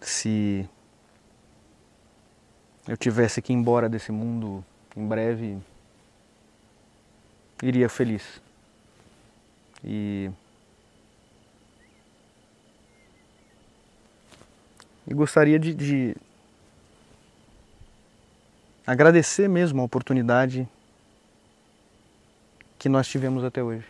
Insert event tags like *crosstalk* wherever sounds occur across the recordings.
se eu tivesse que ir embora desse mundo em breve, iria feliz. E, e gostaria de, de agradecer mesmo a oportunidade que nós tivemos até hoje.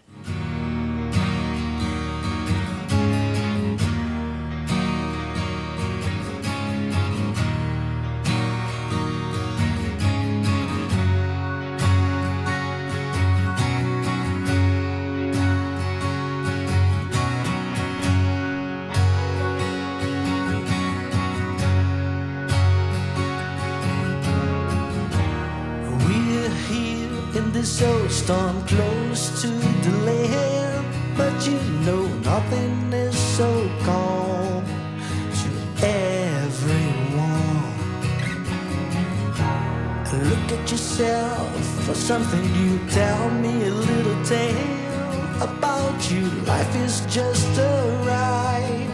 Look at yourself for something new. Tell me a little tale about you. Life is just a ride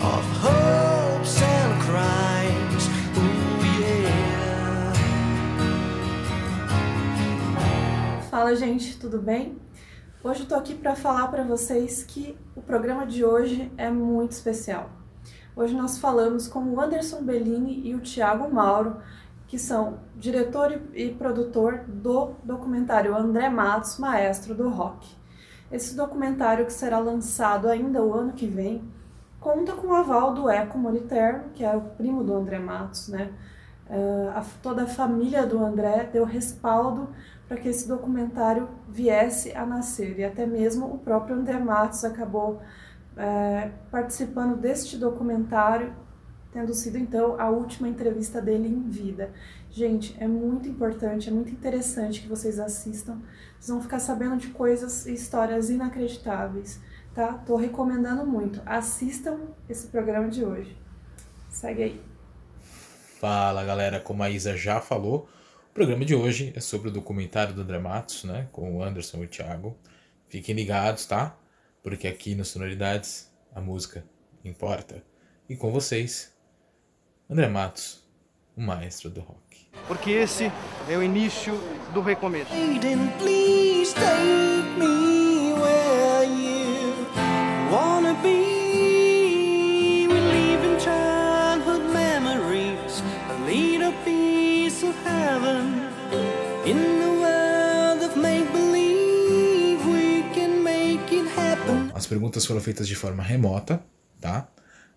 of hopes and crimes. Fala, gente, tudo bem? Hoje eu tô aqui para falar para vocês que o programa de hoje é muito especial. Hoje nós falamos com o Anderson Bellini e o Thiago Mauro, que são diretor e produtor do documentário André Matos, Maestro do Rock. Esse documentário, que será lançado ainda o ano que vem, conta com o aval do Eco Moliterno, que é o primo do André Matos, né? Uh, a, toda a família do André deu respaldo para que esse documentário viesse a nascer. E até mesmo o próprio André Matos acabou é, participando deste documentário, tendo sido então a última entrevista dele em vida. Gente, é muito importante, é muito interessante que vocês assistam. Vocês vão ficar sabendo de coisas e histórias inacreditáveis, tá? Tô recomendando muito. Assistam esse programa de hoje. Segue aí. Fala galera, como a Isa já falou, o programa de hoje é sobre o documentário do André Matos, né, com o Anderson e o Thiago. Fiquem ligados, tá? Porque aqui no Sonoridades a música importa. E com vocês, André Matos, o maestro do rock. Porque esse é o início do recomeço. Please take me where you wanna be. As perguntas foram feitas de forma remota, tá?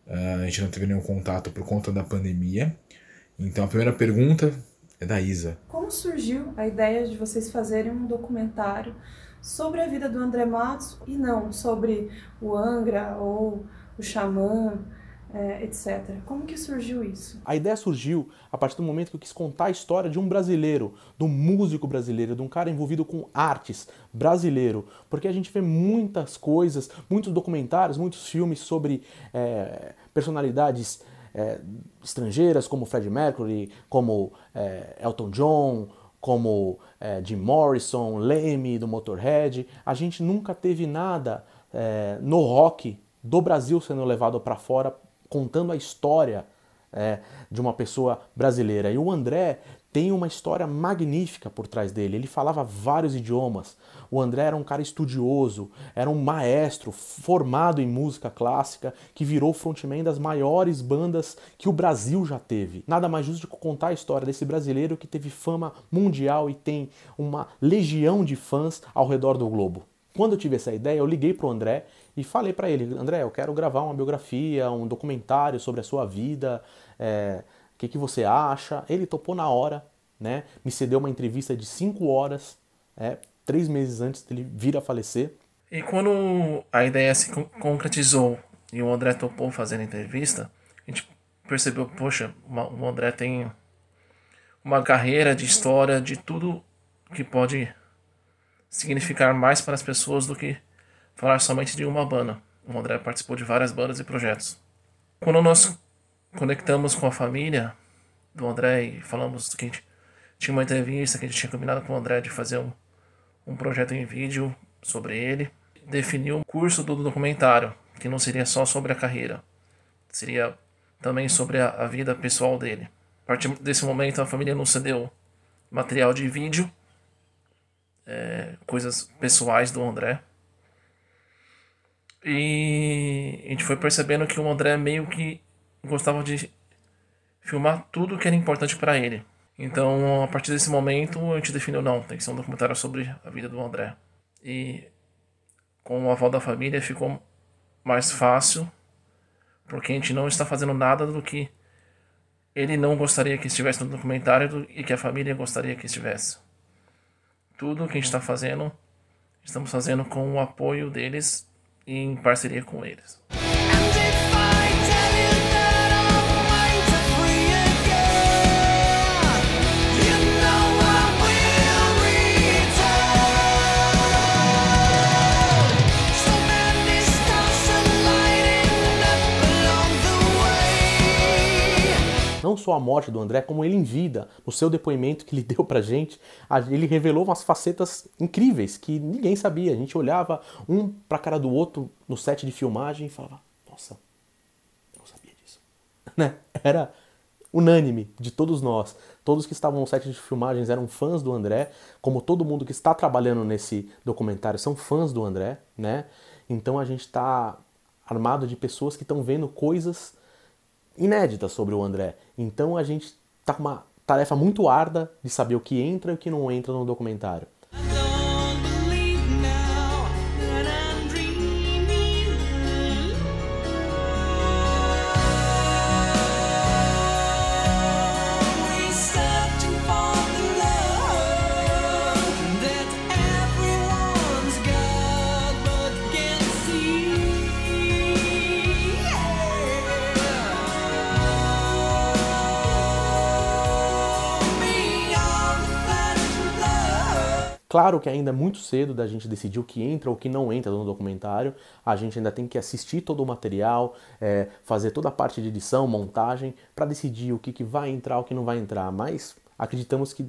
Uh, a gente não teve nenhum contato por conta da pandemia. Então a primeira pergunta é da Isa. Como surgiu a ideia de vocês fazerem um documentário sobre a vida do André Matos e não sobre o Angra ou o Xamã? É, etc. Como que surgiu isso? A ideia surgiu a partir do momento que eu quis contar a história de um brasileiro, de um músico brasileiro, de um cara envolvido com artes brasileiro, porque a gente vê muitas coisas, muitos documentários, muitos filmes sobre é, personalidades é, estrangeiras, como Freddie Mercury, como é, Elton John, como é, Jim Morrison, Leme do Motorhead. A gente nunca teve nada é, no rock do Brasil sendo levado para fora contando a história é, de uma pessoa brasileira. E o André tem uma história magnífica por trás dele. Ele falava vários idiomas. O André era um cara estudioso, era um maestro formado em música clássica que virou frontman das maiores bandas que o Brasil já teve. Nada mais justo do que contar a história desse brasileiro que teve fama mundial e tem uma legião de fãs ao redor do globo. Quando eu tive essa ideia, eu liguei para o André e falei para ele, André, eu quero gravar uma biografia, um documentário sobre a sua vida, é, o que, que você acha? Ele topou na hora, né? Me cedeu uma entrevista de cinco horas, é, três meses antes dele vir a falecer. E quando a ideia se concretizou e o André topou fazer a entrevista, a gente percebeu, poxa, o André tem uma carreira de história, de tudo que pode significar mais para as pessoas do que falar somente de uma banda. O André participou de várias bandas e projetos. Quando nós conectamos com a família do André e falamos que a gente tinha uma entrevista, que a gente tinha combinado com o André de fazer um, um projeto em vídeo sobre ele, definiu um curso do documentário, que não seria só sobre a carreira, seria também sobre a, a vida pessoal dele. A partir desse momento, a família nos cedeu material de vídeo, é, coisas pessoais do André. E a gente foi percebendo que o André meio que gostava de filmar tudo que era importante para ele. Então, a partir desse momento, a gente definiu: não, tem que ser um documentário sobre a vida do André. E com o aval da família ficou mais fácil, porque a gente não está fazendo nada do que ele não gostaria que estivesse no documentário e que a família gostaria que estivesse. Tudo que a gente está fazendo, estamos fazendo com o apoio deles em parceria com eles. Não só a morte do André, como ele em vida, no seu depoimento que ele *laughs* deu pra gente, ele revelou umas facetas incríveis que ninguém sabia. A gente olhava um pra cara do outro no set de filmagem e falava: Nossa, eu não sabia disso. *laughs* Né? Era unânime de todos nós. Todos que estavam no set de filmagens eram fãs do André, como todo mundo que está trabalhando nesse documentário são fãs do André, né? Então a gente está armado de pessoas que estão vendo coisas inéditas sobre o André. Então a gente tá com uma tarefa muito árdua de saber o que entra e o que não entra no documentário. Claro que ainda é muito cedo da gente decidir o que entra ou o que não entra no documentário. A gente ainda tem que assistir todo o material, é, fazer toda a parte de edição, montagem, para decidir o que, que vai entrar, o que não vai entrar. Mas acreditamos que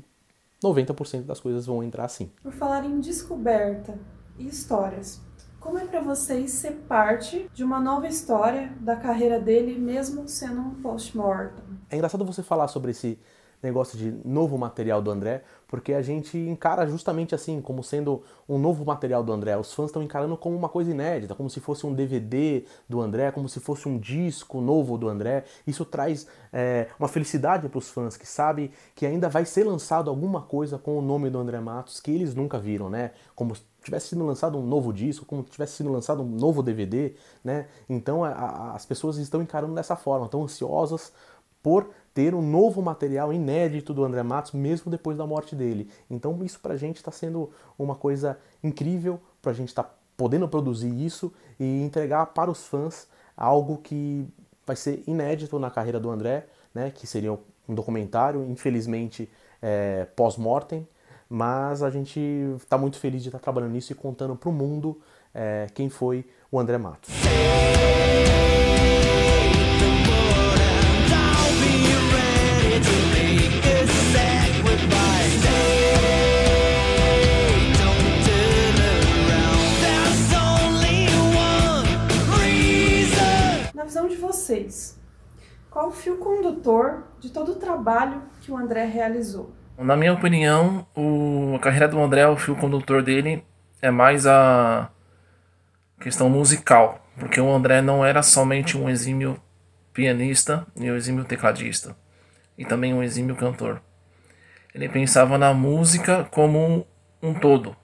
90% das coisas vão entrar sim. Por falar em descoberta e histórias, como é para vocês ser parte de uma nova história da carreira dele, mesmo sendo um post-mortem? É engraçado você falar sobre esse negócio de novo material do André, porque a gente encara justamente assim, como sendo um novo material do André. Os fãs estão encarando como uma coisa inédita, como se fosse um DVD do André, como se fosse um disco novo do André. Isso traz é, uma felicidade para os fãs que sabem que ainda vai ser lançado alguma coisa com o nome do André Matos que eles nunca viram, né? Como tivesse sido lançado um novo disco, como tivesse sido lançado um novo DVD, né? Então a, a, as pessoas estão encarando dessa forma, estão ansiosas por ter um novo material inédito do André Matos, mesmo depois da morte dele. Então isso pra gente está sendo uma coisa incrível, pra gente estar tá podendo produzir isso e entregar para os fãs algo que vai ser inédito na carreira do André, né, que seria um documentário, infelizmente é, pós-mortem, mas a gente está muito feliz de estar tá trabalhando nisso e contando para o mundo é, quem foi o André Matos. Vocês, qual o fio condutor de todo o trabalho que o André realizou? Na minha opinião, o, a carreira do André, o fio condutor dele é mais a questão musical, porque o André não era somente um exímio pianista e um exímio tecladista, e também um exímio cantor. Ele pensava na música como um, um todo.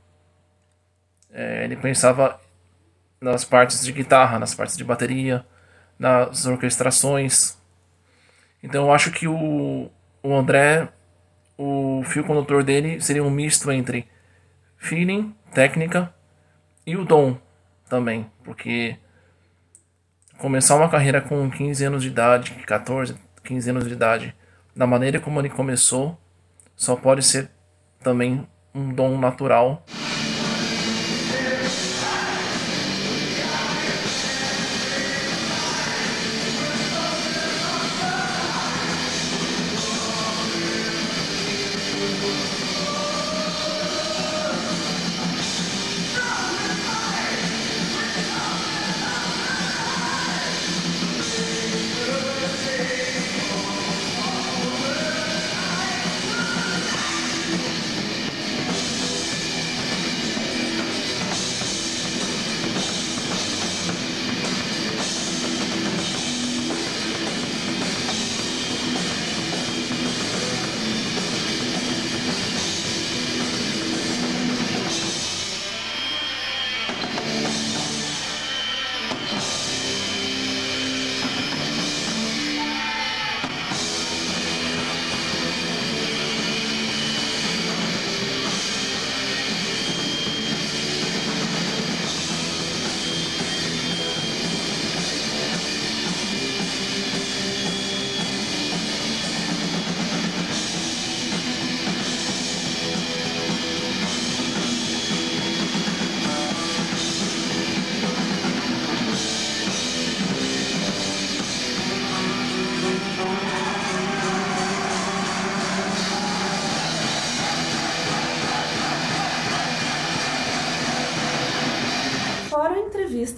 É, ele pensava nas partes de guitarra, nas partes de bateria, nas orquestrações. Então eu acho que o, o André, o fio condutor dele seria um misto entre feeling, técnica e o dom também, porque começar uma carreira com 15 anos de idade, 14, 15 anos de idade, da maneira como ele começou, só pode ser também um dom natural.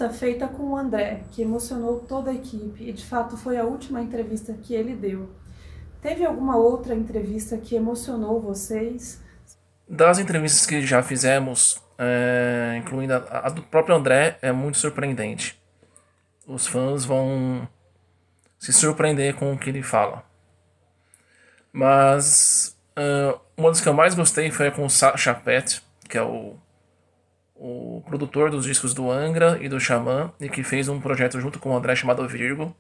Entrevista feita com o André, que emocionou toda a equipe e de fato foi a última entrevista que ele deu. Teve alguma outra entrevista que emocionou vocês? Das entrevistas que já fizemos, é, incluindo a, a, do próprio André, é muito surpreendente. Os fãs vão se surpreender com o que ele fala. Mas uh, uma das que eu mais gostei foi com o Chapet, que é o, o produtor dos discos do Angra e do Xamã, e que fez um projeto junto com o André chamado Virgo.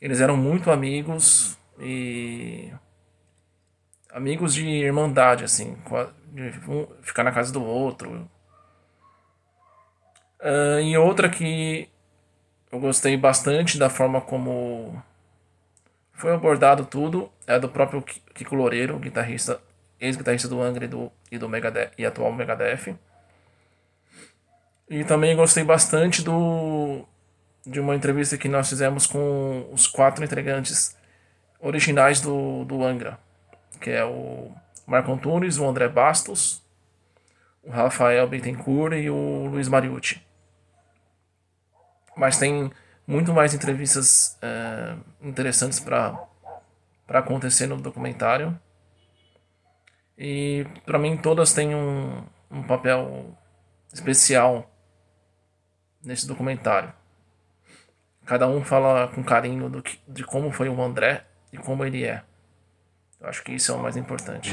Eles eram muito amigos e. amigos de irmandade, assim, de ficar na casa do outro. Uh, e outra que eu gostei bastante da forma como foi abordado tudo é do próprio Kiko Loureiro, guitarrista, ex-guitarrista do Angra e, do, e, do Megadeth, e atual Megadeth. E também gostei bastante do de uma entrevista que nós fizemos com os quatro entregantes originais do, do Angra, que é o Marco Antunes, o André Bastos, o Rafael Bittencourt e o Luiz Mariucci. Mas tem muito mais entrevistas é, interessantes para acontecer no documentário. E para mim todas têm um, um papel especial nesse documentário. Cada um fala com carinho do que, de como foi o André e como ele é. Eu acho que isso é o mais importante.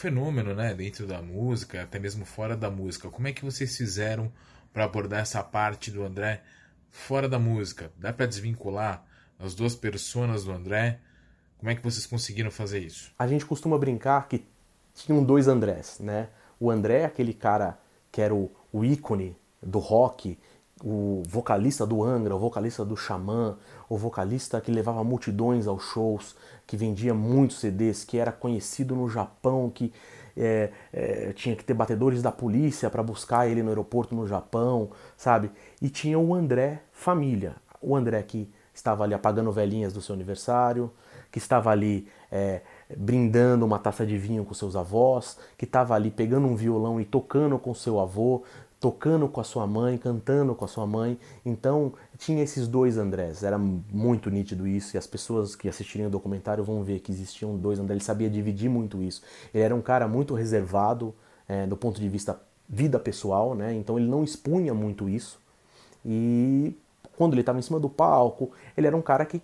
Fenômeno, né, dentro da música, até mesmo fora da música. Como é que vocês fizeram para abordar essa parte do André fora da música? Dá para desvincular as duas personas do André? Como é que vocês conseguiram fazer isso? A gente costuma brincar que tinham dois Andrés, né? O André, aquele cara que era o, o ícone do rock, o vocalista do Angra, o vocalista do Xamã, o vocalista que levava multidões aos shows, que vendia muitos CDs, que era conhecido no Japão, que é, é, tinha que ter batedores da polícia para buscar ele no aeroporto no Japão, sabe? E tinha o André família, o André que estava ali apagando velhinhas do seu aniversário, que estava ali é, brindando uma taça de vinho com seus avós, que estava ali pegando um violão e tocando com seu avô, tocando com a sua mãe, cantando com a sua mãe. Então tinha esses dois Andrés, era muito nítido isso, e as pessoas que assistirem o documentário vão ver que existiam dois Andrés, ele sabia dividir muito isso. Ele era um cara muito reservado é, do ponto de vista vida pessoal, né? então ele não expunha muito isso. E quando ele estava em cima do palco, ele era um cara que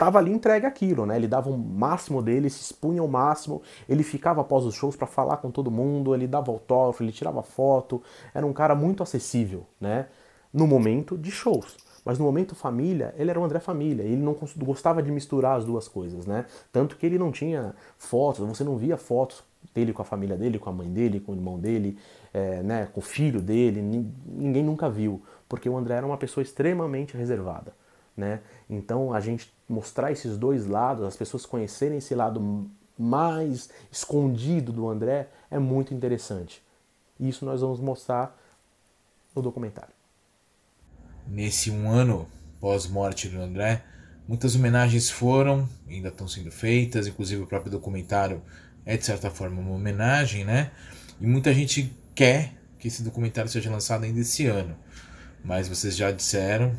estava ali entregue aquilo, né? Ele dava o máximo dele, se expunha ao máximo, ele ficava após os shows para falar com todo mundo, ele dava autógrafo, ele tirava foto, era um cara muito acessível, né? No momento de shows. Mas no momento família, ele era o André Família, ele não gostava de misturar as duas coisas, né? Tanto que ele não tinha fotos, você não via fotos dele com a família dele, com a mãe dele, com o irmão dele, é, né, com o filho dele, ninguém nunca viu, porque o André era uma pessoa extremamente reservada. Né? Então a gente mostrar esses dois lados, as pessoas conhecerem esse lado mais escondido do André é muito interessante. Isso nós vamos mostrar no documentário. Nesse um ano pós-morte do André, muitas homenagens foram, ainda estão sendo feitas, inclusive o próprio documentário é de certa forma uma homenagem, né? E muita gente quer que esse documentário seja lançado ainda esse ano. Mas vocês já disseram,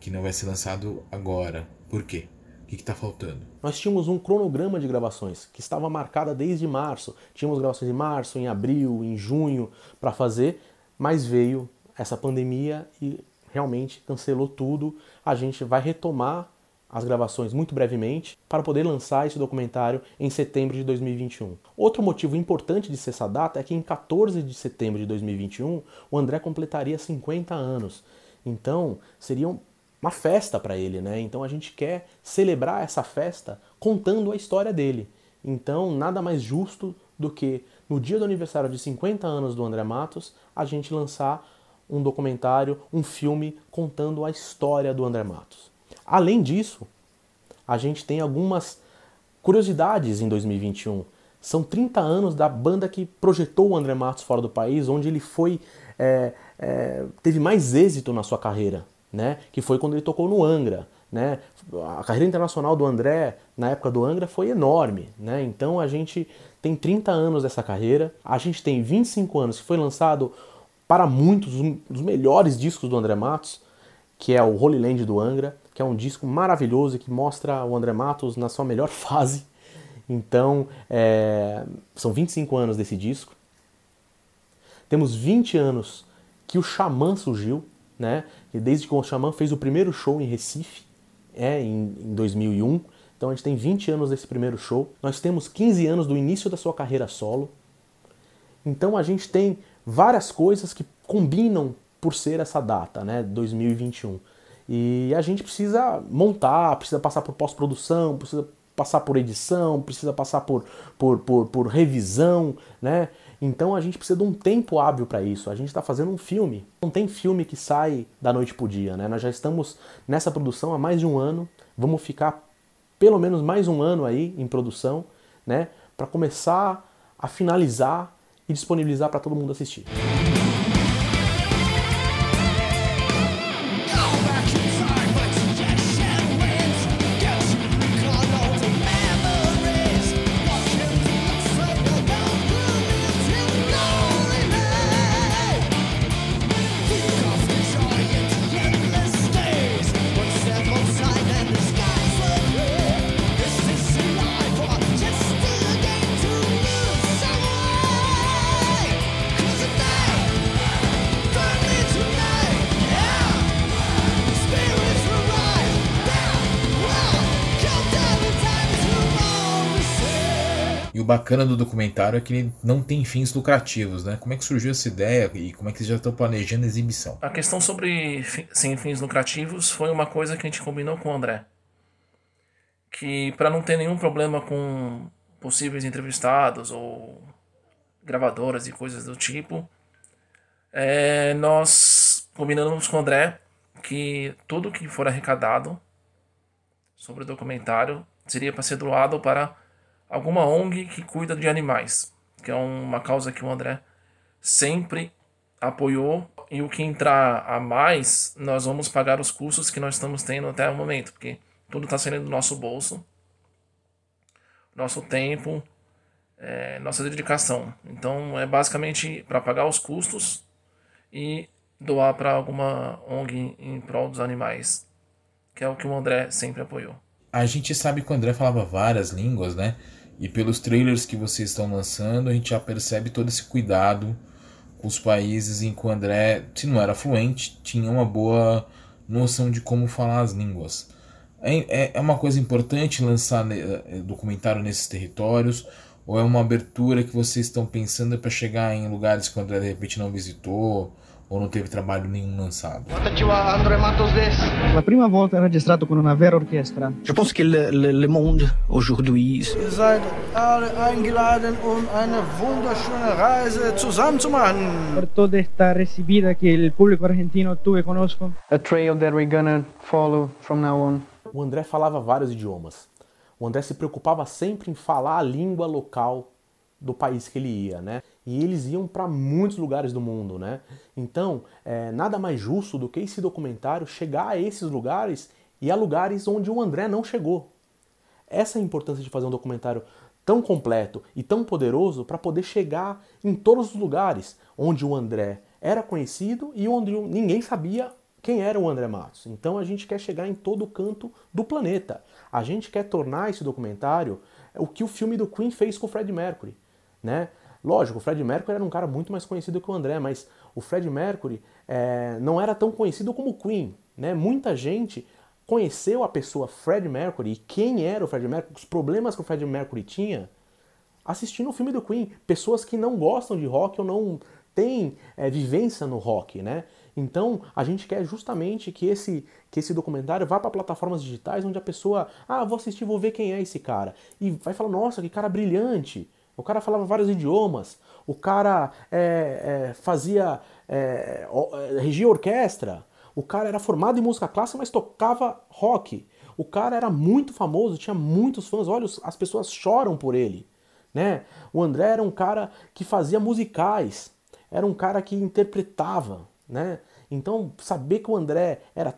que não vai ser lançado agora. Por quê? O que está faltando? Nós tínhamos um cronograma de gravações que estava marcada desde março. Tínhamos gravações em março, em abril, em junho para fazer, mas veio essa pandemia e realmente cancelou tudo. A gente vai retomar as gravações muito brevemente para poder lançar esse documentário em setembro de 2021. Outro motivo importante de ser essa data é que em 14 de setembro de 2021 o André completaria 50 anos. Então, seriam uma festa para ele, né? Então a gente quer celebrar essa festa contando a história dele. Então, nada mais justo do que no dia do aniversário de 50 anos do André Matos, a gente lançar um documentário, um filme contando a história do André Matos. Além disso, a gente tem algumas curiosidades em 2021. São 30 anos da banda que projetou o André Matos fora do país, onde ele foi é, é, teve mais êxito na sua carreira, né? Que foi quando ele tocou no Angra, né? A carreira internacional do André na época do Angra foi enorme, né? Então a gente tem 30 anos dessa carreira, a gente tem 25 anos que foi lançado para muitos um dos melhores discos do André Matos, que é o Holy Land do Angra, que é um disco maravilhoso e que mostra o André Matos na sua melhor *laughs* fase. Então, é, são 25 anos desse disco. Temos 20 anos que o Xamã surgiu, né? E desde que o Xamã fez o primeiro show em Recife, é, em, em 2001. Então a gente tem 20 anos desse primeiro show. Nós temos 15 anos do início da sua carreira solo. Então a gente tem várias coisas que combinam por ser essa data, né? 2021. E a gente precisa montar, precisa passar por pós-produção, precisa passar por edição, precisa passar por, por, por, por revisão, né? Então a gente precisa de um tempo hábil para isso. A gente está fazendo um filme. Não tem filme que sai da noite pro dia, né? Nós já estamos nessa produção há mais de um ano. Vamos ficar pelo menos mais um ano aí em produção, né? Para começar a finalizar e disponibilizar para todo mundo assistir. Bacana do documentário é que ele não tem fins lucrativos, né? Como é que surgiu essa ideia e como é que eles já estão planejando a exibição? A questão sobre sem fins lucrativos foi uma coisa que a gente combinou com o André. Que para não ter nenhum problema com possíveis entrevistados ou gravadoras e coisas do tipo, é, nós combinamos com o André que tudo que for arrecadado sobre o documentário seria para ser doado para alguma ONG que cuida de animais, que é uma causa que o André sempre apoiou e o que entrar a mais, nós vamos pagar os custos que nós estamos tendo até o momento, porque tudo está saindo do nosso bolso, nosso tempo, é, nossa dedicação. Então é basicamente para pagar os custos e doar para alguma ONG em prol dos animais, que é o que o André sempre apoiou. A gente sabe que o André falava várias línguas, né? E pelos trailers que vocês estão lançando, a gente já percebe todo esse cuidado com os países em que o André, se não era fluente, tinha uma boa noção de como falar as línguas. É, é, é uma coisa importante lançar né, eh, documentário nesses territórios? Ou é uma abertura que vocês estão pensando para chegar em lugares que o André de repente não visitou? Ou não teve trabalho nenhum lançado? La prima volta è registrato con una vera orchestra. Je pense que le, le, le monde aujourd'hui, Ihr seid alle eingeladen, um eine wunderschöne Reise zusammen zu machen. Por toda esta recibida que el público argentino tuve conozco. A trail that we're gonna follow from now on. O André falava vários idiomas. O André se preocupava sempre em falar a língua local do país que ele ia, né? E eles iam para muitos lugares do mundo, né? Então, é, nada mais justo do que esse documentário chegar a esses lugares e a lugares onde o André não chegou. Essa é a importância de fazer um documentário tão completo e tão poderoso para poder chegar em todos os lugares onde o André era conhecido e onde ninguém sabia quem era o André Matos. Então a gente quer chegar em todo canto do planeta. A gente quer tornar esse documentário o que o filme do Queen fez com o Fred Mercury, né? Lógico, o Fred Mercury era um cara muito mais conhecido que o André, mas o Fred Mercury é, não era tão conhecido como o Queen, né? Muita gente conheceu a pessoa Fred Mercury e quem era o Fred Mercury, os problemas que o Fred Mercury tinha, assistindo o filme do Queen. Pessoas que não gostam de rock ou não têm é, vivência no rock, né? Então a gente quer justamente que esse, que esse documentário vá para plataformas digitais onde a pessoa, ah, vou assistir, vou ver quem é esse cara. E vai falar, nossa, que cara brilhante, O cara falava vários idiomas. O cara é, é, fazia. É, é, regia orquestra. O cara era formado em música clássica, mas tocava rock. O cara era muito famoso, tinha muitos fãs. Olha, as pessoas choram por ele. Né? O André era um cara que fazia musicais, era um cara que interpretava. Né? Então, saber que o André era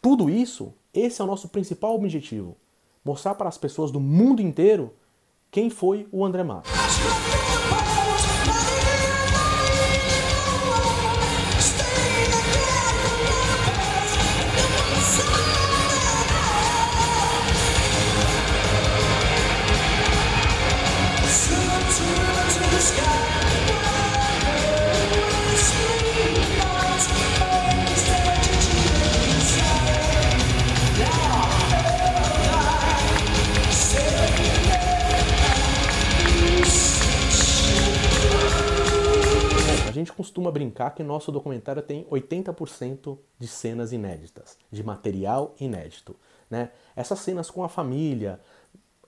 tudo isso, esse é o nosso principal objetivo. Mostrar para as pessoas do mundo inteiro quem foi o André Matos. Que nosso documentário tem 80% de cenas inéditas, de material inédito. Né? Essas cenas com a família,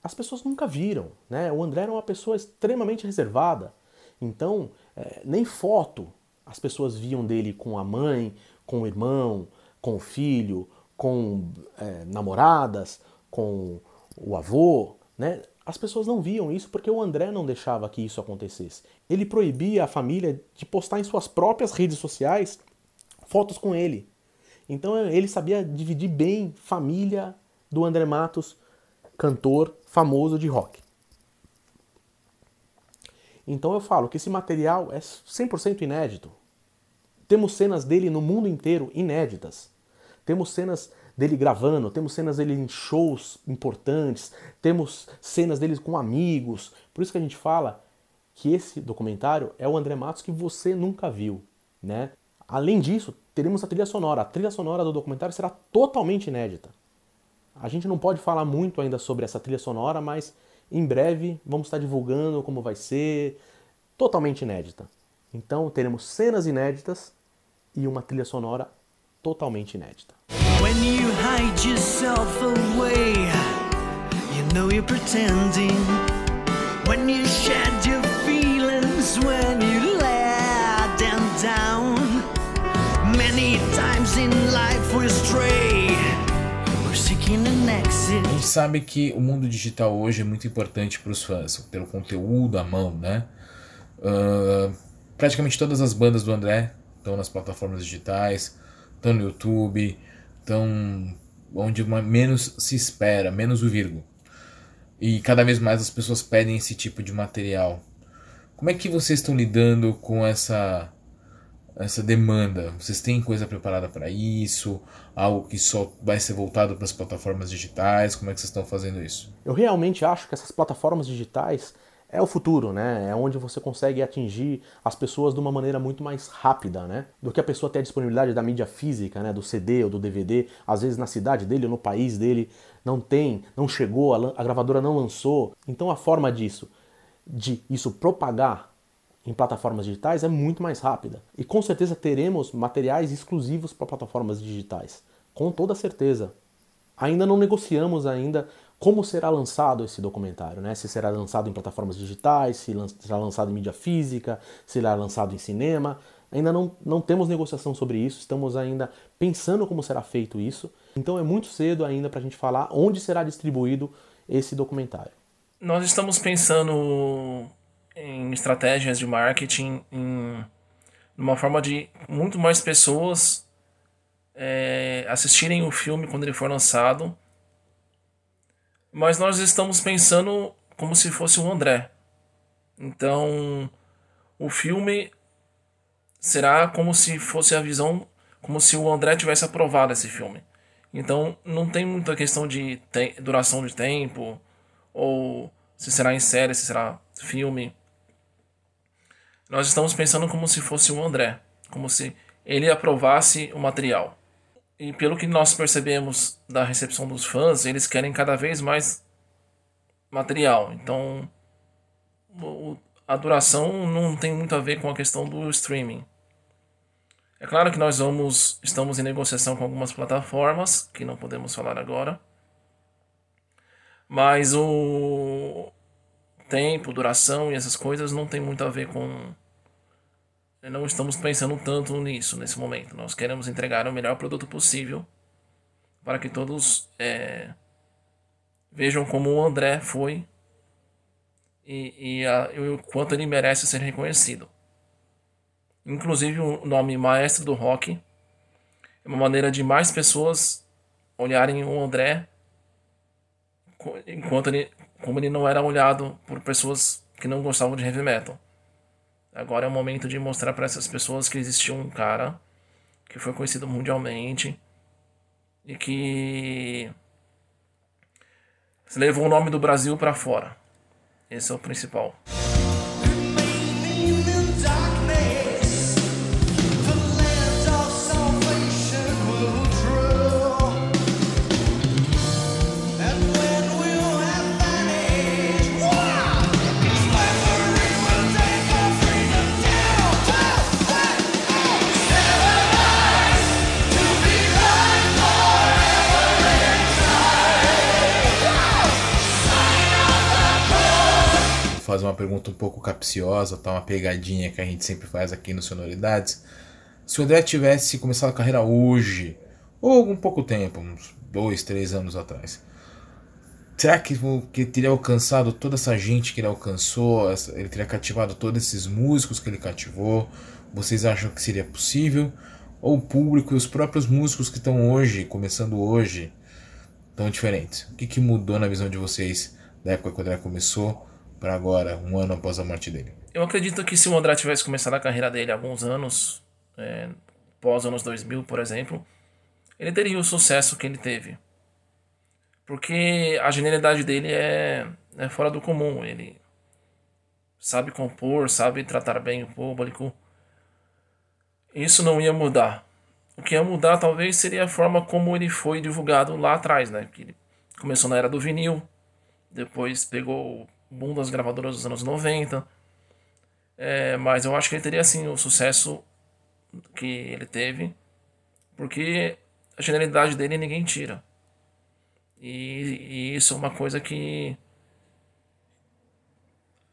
as pessoas nunca viram. Né? O André era uma pessoa extremamente reservada, então é, nem foto as pessoas viam dele com a mãe, com o irmão, com o filho, com é, namoradas, com o avô. Né? As pessoas não viam isso porque o André não deixava que isso acontecesse. Ele proibia a família de postar em suas próprias redes sociais fotos com ele. Então ele sabia dividir bem família do André Matos, cantor famoso de rock. Então eu falo que esse material é 100% inédito. Temos cenas dele no mundo inteiro inéditas. Temos cenas dele gravando, temos cenas dele em shows importantes, temos cenas dele com amigos. Por isso que a gente fala que esse documentário é o André Matos que você nunca viu, né? Além disso, teremos a trilha sonora. A trilha sonora do documentário será totalmente inédita. A gente não pode falar muito ainda sobre essa trilha sonora, mas em breve vamos estar divulgando como vai ser, totalmente inédita. Então teremos cenas inéditas e uma trilha sonora totalmente inédita. When you hide yourself away, you know you're pretending. When you shed your feelings, when you let them down. Many times in life we stray. We're seeking an exit. A gente sabe que o mundo digital hoje é muito importante para os fãs, pelo conteúdo à mão, né? Uh, praticamente todas as bandas do André estão nas plataformas digitais, estão no YouTube, estão onde menos se espera, menos o vírgula. E cada vez mais as pessoas pedem esse tipo de material. Como é que vocês estão lidando com essa essa demanda? Vocês têm coisa preparada para isso? Algo que só vai ser voltado para as plataformas digitais? Como é que vocês estão fazendo isso? Eu realmente acho que essas plataformas digitais é o futuro, né? É onde você consegue atingir as pessoas de uma maneira muito mais rápida, né? Do que a pessoa ter a disponibilidade da mídia física, né? Do CD ou do DVD. Às vezes na cidade dele ou no país dele não tem, não chegou, a, gravadora não lançou. Então a forma disso, de isso propagar em plataformas digitais é muito mais rápida. E com certeza teremos materiais exclusivos para plataformas digitais. Com toda certeza. Ainda não negociamos ainda como será lançado esse documentário, né? Se será lançado em plataformas digitais, se será lançado em mídia física, se será lançado em cinema. Ainda não, não temos negociação sobre isso, estamos ainda pensando como será feito isso. Então é muito cedo ainda para a gente falar onde será distribuído esse documentário. Nós estamos pensando em estratégias de marketing, em uma forma de muito mais pessoas é, assistirem o filme quando ele for lançado mas nós estamos pensando como se fosse o André. Então, o filme será como se fosse a visão, como se o André tivesse aprovado esse filme. Então, não tem muita questão de duração de tempo, ou se será em série, se será filme. Nós estamos pensando como se fosse o André, como se ele aprovasse o material. E pelo que nós percebemos da recepção dos fãs, eles querem cada vez mais material. Então, a duração não tem muito a ver com a questão do streaming. É claro que nós vamos estamos em negociação com algumas plataformas que não podemos falar agora. Mas o tempo, duração e essas coisas não tem muito a ver com. Não estamos pensando tanto nisso nesse momento. Nós queremos entregar o melhor produto possível para que todos é, vejam como o André foi e, e, a, e o quanto ele merece ser reconhecido. Inclusive o nome Maestro do Rock é uma maneira de mais pessoas olharem o André enquanto ele, como ele não era olhado por pessoas que não gostavam de heavy metal. Agora é o momento de mostrar para essas pessoas que existiu um cara que foi conhecido mundialmente e que levou o nome do Brasil para fora. Esse é o principal. Pergunta um pouco capciosa, tá? uma pegadinha que a gente sempre faz aqui no Sonoridades. Se o André tivesse começado a carreira hoje, ou algum pouco tempo, uns dois, três anos atrás, será que, que ele teria alcançado toda essa gente que ele alcançou? Ele teria cativado todos esses músicos que ele cativou? Vocês acham que seria possível? Ou o público e os próprios músicos que estão hoje, começando hoje, tão diferentes? O que, que mudou na visão de vocês da época que o André começou para agora, um ano após a morte dele? Eu acredito que se o André tivesse começado a carreira dele há alguns anos, é, pós anos 2000, por exemplo, ele teria o sucesso que ele teve. Porque a genialidade dele é, é fora do comum. Ele sabe compor, sabe tratar bem o público. Isso não ia mudar. O que ia mudar talvez seria a forma como ele foi divulgado lá atrás, né? Que ele começou na era do vinil, depois pegou boom das gravadoras dos anos 90. É, mas eu acho que ele teria assim o sucesso que ele teve, porque a genialidade dele ninguém tira. E, e isso é uma coisa que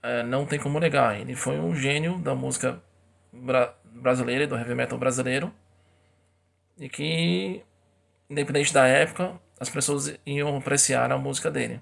é, não tem como negar. Ele foi um gênio da música bra brasileira e do heavy metal brasileiro. E que, independente da época, as pessoas iam apreciar a música dele.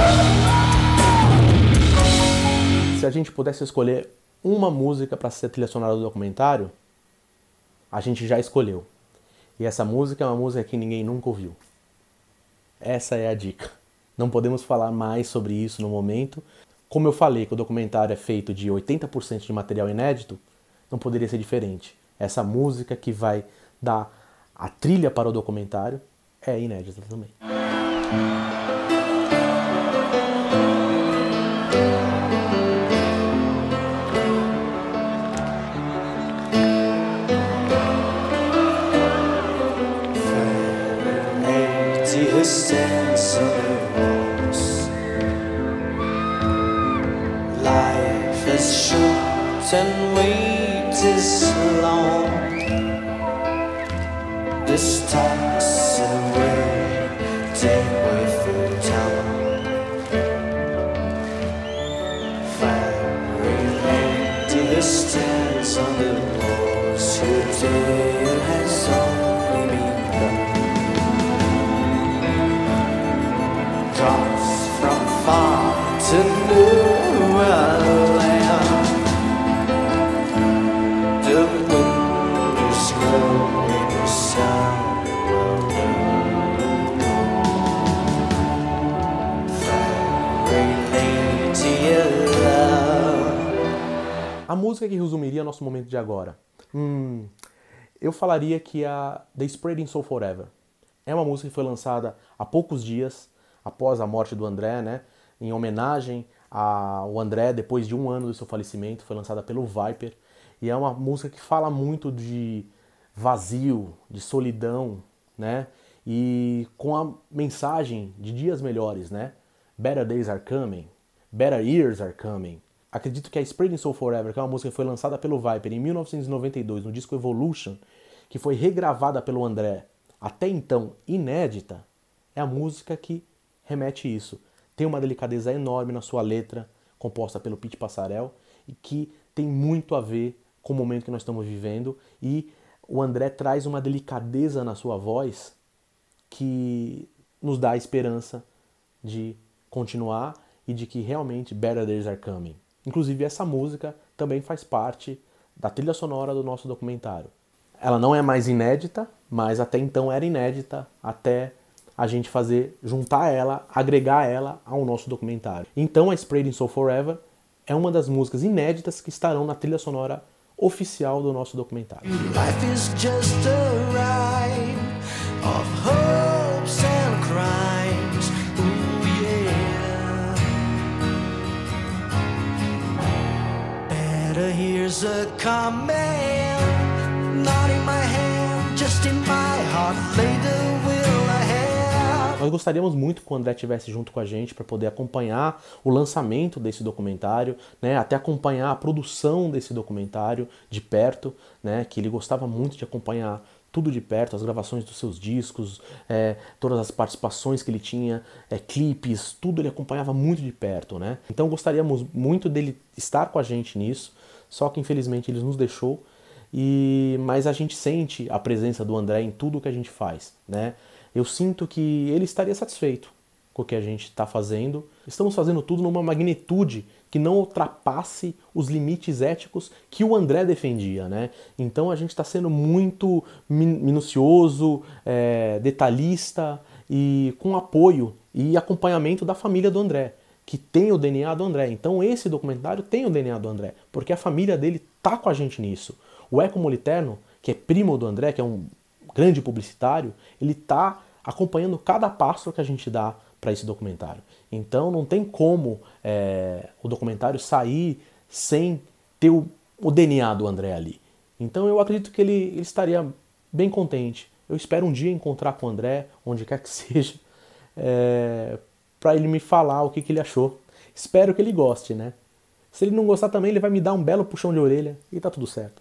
Se a gente pudesse escolher uma música para ser trilha sonora do documentário, a gente já escolheu. E essa música é uma música que ninguém nunca ouviu. Essa é a dica. Não podemos falar mais sobre isso no momento. Como eu falei que o documentário é feito de 80% de material inédito, não poderia ser diferente. Essa música que vai dar a trilha para o documentário é inédita também. And wait is long. This talks música que resumiria nosso momento de agora? Hum, eu falaria que a The Spreading Soul Forever. É uma música que foi lançada há poucos dias após a morte do André, né? Em homenagem A, o André, depois de um ano do seu falecimento, foi lançada pelo Viper e é uma música que fala muito de vazio, de solidão, né? E com a mensagem de dias melhores, né? Better Days Are Coming, Better Years Are Coming. Acredito que a Spreading Soul Forever, que é uma música que foi lançada pelo Viper em 1992 no disco Evolution, que foi regravada pelo André, até então inédita, é a música que remete isso. Tem uma delicadeza enorme na sua letra, composta pelo Pete Passarel, e que tem muito a ver com o momento que nós estamos vivendo. E o André traz uma delicadeza na sua voz que nos dá a esperança de continuar e de que realmente better days are coming. Inclusive essa música também faz parte da trilha sonora do nosso documentário. Ela não é mais inédita, mas até então era inédita até a gente fazer, juntar ela, agregar ela ao nosso documentário. Então a Spreading Soul Forever é uma das músicas inéditas que estarão na trilha sonora oficial do nosso documentário. Here's a comment, not in my hand, just in my heart. Nós gostaríamos muito que o André estivesse junto com a gente para poder acompanhar o lançamento desse documentário, né, até acompanhar a produção desse documentário de perto, né, que ele gostava muito de acompanhar tudo de perto, as gravações dos seus discos, é, todas as participações que ele tinha, é, clipes, tudo ele acompanhava muito de perto, né? Então gostaríamos muito dele estar com a gente nisso, só que infelizmente ele nos deixou. E mas a gente sente a presença do André em tudo que a gente faz, né? eu sinto que ele estaria satisfeito com o que a gente está fazendo. Estamos fazendo tudo numa magnitude que não ultrapasse os limites éticos que o André defendia, né? Então a gente está sendo muito minucioso, é, detalhista e com apoio e acompanhamento da família do André, que tem o DNA do André. Então esse documentário tem o DNA do André, porque a família dele tá com a gente nisso. O Eco Moliterno, que é primo do André, que é um grande publicitário, ele está acompanhando cada passo que a gente dá para esse documentário. Então não tem como é, o documentário sair sem ter o, o, DNA do André ali. Então eu acredito que ele, ele estaria bem contente. Eu espero um dia encontrar com o André, onde quer que *laughs* seja, é, para ele me falar o que, que ele achou. Espero que ele goste, né? Se ele não gostar também, ele vai me dar um belo puxão de orelha e tá tudo certo.